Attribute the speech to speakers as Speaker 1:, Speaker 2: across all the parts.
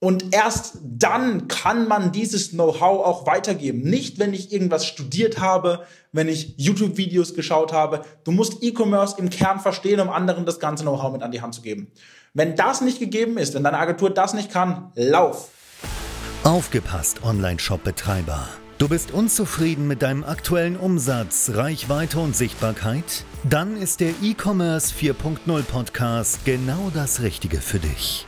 Speaker 1: Und erst dann kann man dieses Know-how auch weitergeben. Nicht, wenn ich irgendwas studiert habe, wenn ich YouTube-Videos geschaut habe. Du musst E-Commerce im Kern verstehen, um anderen das ganze Know-how mit an die Hand zu geben. Wenn das nicht gegeben ist, wenn deine Agentur das nicht kann, lauf.
Speaker 2: Aufgepasst, Online-Shop-Betreiber. Du bist unzufrieden mit deinem aktuellen Umsatz, Reichweite und Sichtbarkeit? Dann ist der E-Commerce 4.0 Podcast genau das Richtige für dich.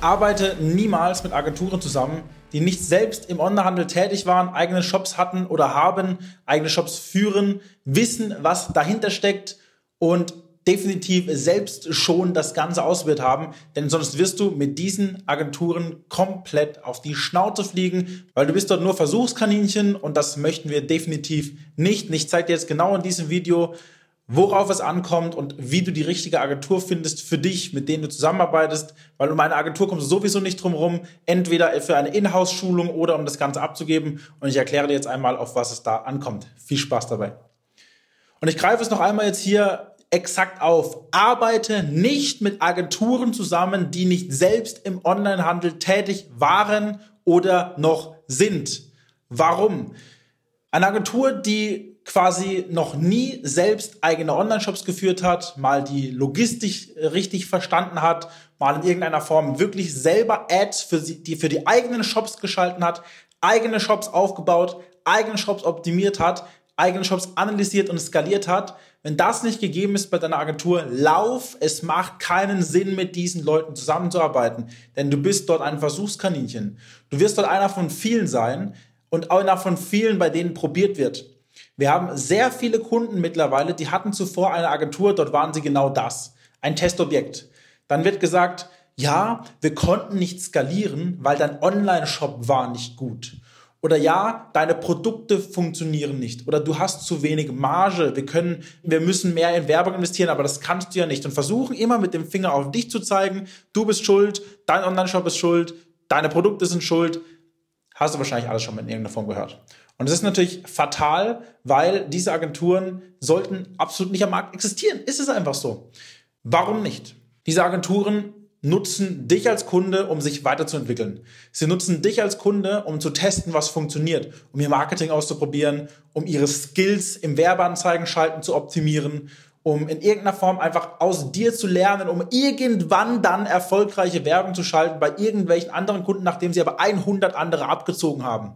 Speaker 1: Arbeite niemals mit Agenturen zusammen, die nicht selbst im Onlinehandel tätig waren, eigene Shops hatten oder haben, eigene Shops führen, wissen, was dahinter steckt und definitiv selbst schon das Ganze ausprobiert haben, denn sonst wirst du mit diesen Agenturen komplett auf die Schnauze fliegen, weil du bist dort nur Versuchskaninchen und das möchten wir definitiv nicht. Ich zeige dir jetzt genau in diesem Video, worauf es ankommt und wie du die richtige Agentur findest für dich, mit denen du zusammenarbeitest, weil um eine Agentur kommst du sowieso nicht drum rum, entweder für eine Inhouse-Schulung oder um das Ganze abzugeben und ich erkläre dir jetzt einmal, auf was es da ankommt. Viel Spaß dabei. Und ich greife es noch einmal jetzt hier exakt auf. Arbeite nicht mit Agenturen zusammen, die nicht selbst im Onlinehandel tätig waren oder noch sind. Warum? Eine Agentur, die quasi noch nie selbst eigene Online-Shops geführt hat, mal die Logistik richtig verstanden hat, mal in irgendeiner Form wirklich selber Ads für, die, für die eigenen Shops geschalten hat, eigene Shops aufgebaut, eigene Shops optimiert hat, eigene Shops analysiert und skaliert hat, wenn das nicht gegeben ist bei deiner Agentur, lauf. Es macht keinen Sinn, mit diesen Leuten zusammenzuarbeiten, denn du bist dort ein Versuchskaninchen. Du wirst dort einer von vielen sein und einer von vielen, bei denen probiert wird. Wir haben sehr viele Kunden mittlerweile, die hatten zuvor eine Agentur, dort waren sie genau das, ein Testobjekt. Dann wird gesagt, ja, wir konnten nicht skalieren, weil dein Online-Shop war nicht gut. Oder ja, deine Produkte funktionieren nicht. Oder du hast zu wenig Marge. Wir können, wir müssen mehr in Werbung investieren, aber das kannst du ja nicht. Und versuchen immer mit dem Finger auf dich zu zeigen, du bist schuld, dein Online-Shop ist schuld, deine Produkte sind schuld. Hast du wahrscheinlich alles schon in irgendeiner Form gehört. Und es ist natürlich fatal, weil diese Agenturen sollten absolut nicht am Markt existieren. Ist es einfach so. Warum nicht? Diese Agenturen nutzen dich als Kunde, um sich weiterzuentwickeln. Sie nutzen dich als Kunde, um zu testen, was funktioniert, um ihr Marketing auszuprobieren, um ihre Skills im Werbeanzeigen schalten zu optimieren, um in irgendeiner Form einfach aus dir zu lernen, um irgendwann dann erfolgreiche Werbung zu schalten bei irgendwelchen anderen Kunden, nachdem sie aber 100 andere abgezogen haben.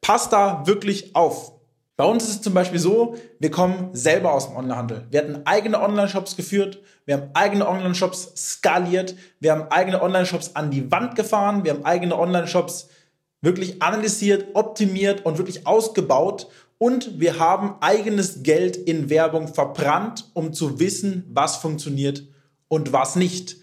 Speaker 1: Passt da wirklich auf. Bei uns ist es zum Beispiel so, wir kommen selber aus dem Onlinehandel. Wir hatten eigene Online-Shops geführt, wir haben eigene Online-Shops skaliert, wir haben eigene Online-Shops an die Wand gefahren, wir haben eigene Online-Shops wirklich analysiert, optimiert und wirklich ausgebaut und wir haben eigenes Geld in Werbung verbrannt, um zu wissen, was funktioniert und was nicht.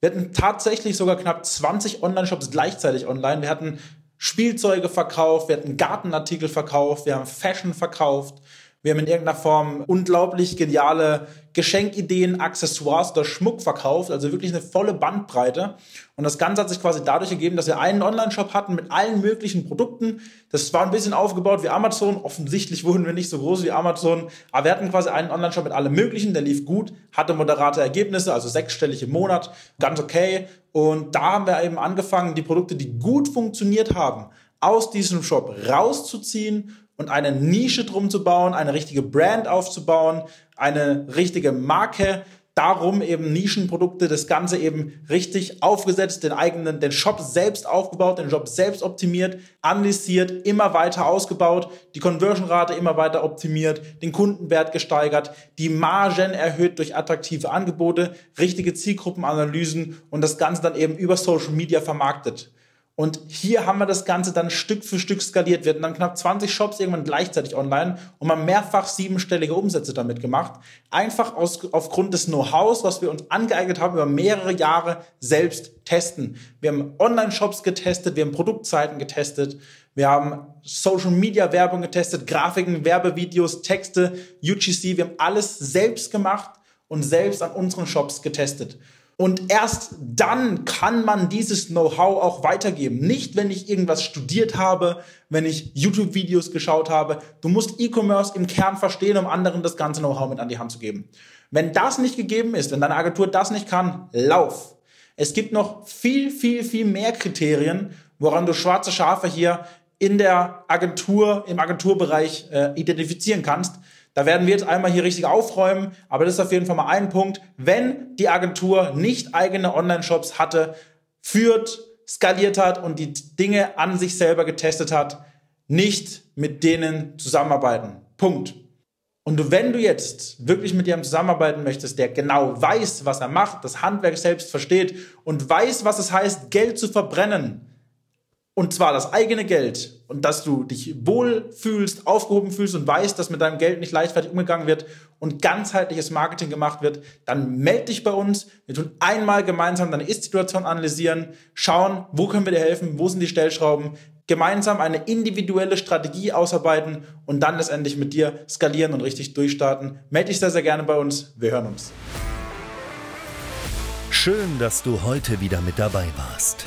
Speaker 1: Wir hatten tatsächlich sogar knapp 20 Online-Shops gleichzeitig online. Wir hatten Spielzeuge verkauft, wir hatten Gartenartikel verkauft, wir haben Fashion verkauft, wir haben in irgendeiner Form unglaublich geniale Geschenkideen, Accessoires oder Schmuck verkauft, also wirklich eine volle Bandbreite. Und das Ganze hat sich quasi dadurch ergeben, dass wir einen Online-Shop hatten mit allen möglichen Produkten. Das war ein bisschen aufgebaut wie Amazon. Offensichtlich wurden wir nicht so groß wie Amazon, aber wir hatten quasi einen Online-Shop mit allem Möglichen. Der lief gut, hatte moderate Ergebnisse, also sechsstellig im Monat, ganz okay. Und da haben wir eben angefangen, die Produkte, die gut funktioniert haben, aus diesem Shop rauszuziehen und eine Nische drum zu bauen, eine richtige Brand aufzubauen, eine richtige Marke, darum eben Nischenprodukte, das Ganze eben richtig aufgesetzt, den eigenen, den Shop selbst aufgebaut, den Shop selbst optimiert, analysiert, immer weiter ausgebaut, die Conversion-Rate immer weiter optimiert, den Kundenwert gesteigert, die Margen erhöht durch attraktive Angebote, richtige Zielgruppenanalysen und das Ganze dann eben über Social Media vermarktet. Und hier haben wir das Ganze dann Stück für Stück skaliert. Wir hatten dann knapp 20 Shops irgendwann gleichzeitig online und haben mehrfach siebenstellige Umsätze damit gemacht. Einfach aus, aufgrund des Know-hows, was wir uns angeeignet haben, über mehrere Jahre selbst testen. Wir haben Online-Shops getestet, wir haben Produktseiten getestet, wir haben Social Media Werbung getestet, Grafiken, Werbevideos, Texte, UGC. Wir haben alles selbst gemacht und selbst an unseren Shops getestet. Und erst dann kann man dieses Know-how auch weitergeben. Nicht, wenn ich irgendwas studiert habe, wenn ich YouTube-Videos geschaut habe. Du musst E-Commerce im Kern verstehen, um anderen das ganze Know-how mit an die Hand zu geben. Wenn das nicht gegeben ist, wenn deine Agentur das nicht kann, lauf. Es gibt noch viel, viel, viel mehr Kriterien, woran du schwarze Schafe hier in der Agentur, im Agenturbereich äh, identifizieren kannst. Da werden wir jetzt einmal hier richtig aufräumen, aber das ist auf jeden Fall mal ein Punkt. Wenn die Agentur nicht eigene Online-Shops hatte, führt, skaliert hat und die Dinge an sich selber getestet hat, nicht mit denen zusammenarbeiten. Punkt. Und wenn du jetzt wirklich mit jemandem zusammenarbeiten möchtest, der genau weiß, was er macht, das Handwerk selbst versteht und weiß, was es heißt, Geld zu verbrennen, und zwar das eigene Geld und dass du dich wohl fühlst, aufgehoben fühlst und weißt, dass mit deinem Geld nicht leichtfertig umgegangen wird und ganzheitliches Marketing gemacht wird, dann melde dich bei uns. Wir tun einmal gemeinsam deine Ist-Situation analysieren, schauen, wo können wir dir helfen, wo sind die Stellschrauben, gemeinsam eine individuelle Strategie ausarbeiten und dann letztendlich mit dir skalieren und richtig durchstarten. Melde dich sehr, sehr gerne bei uns. Wir hören uns.
Speaker 2: Schön, dass du heute wieder mit dabei warst.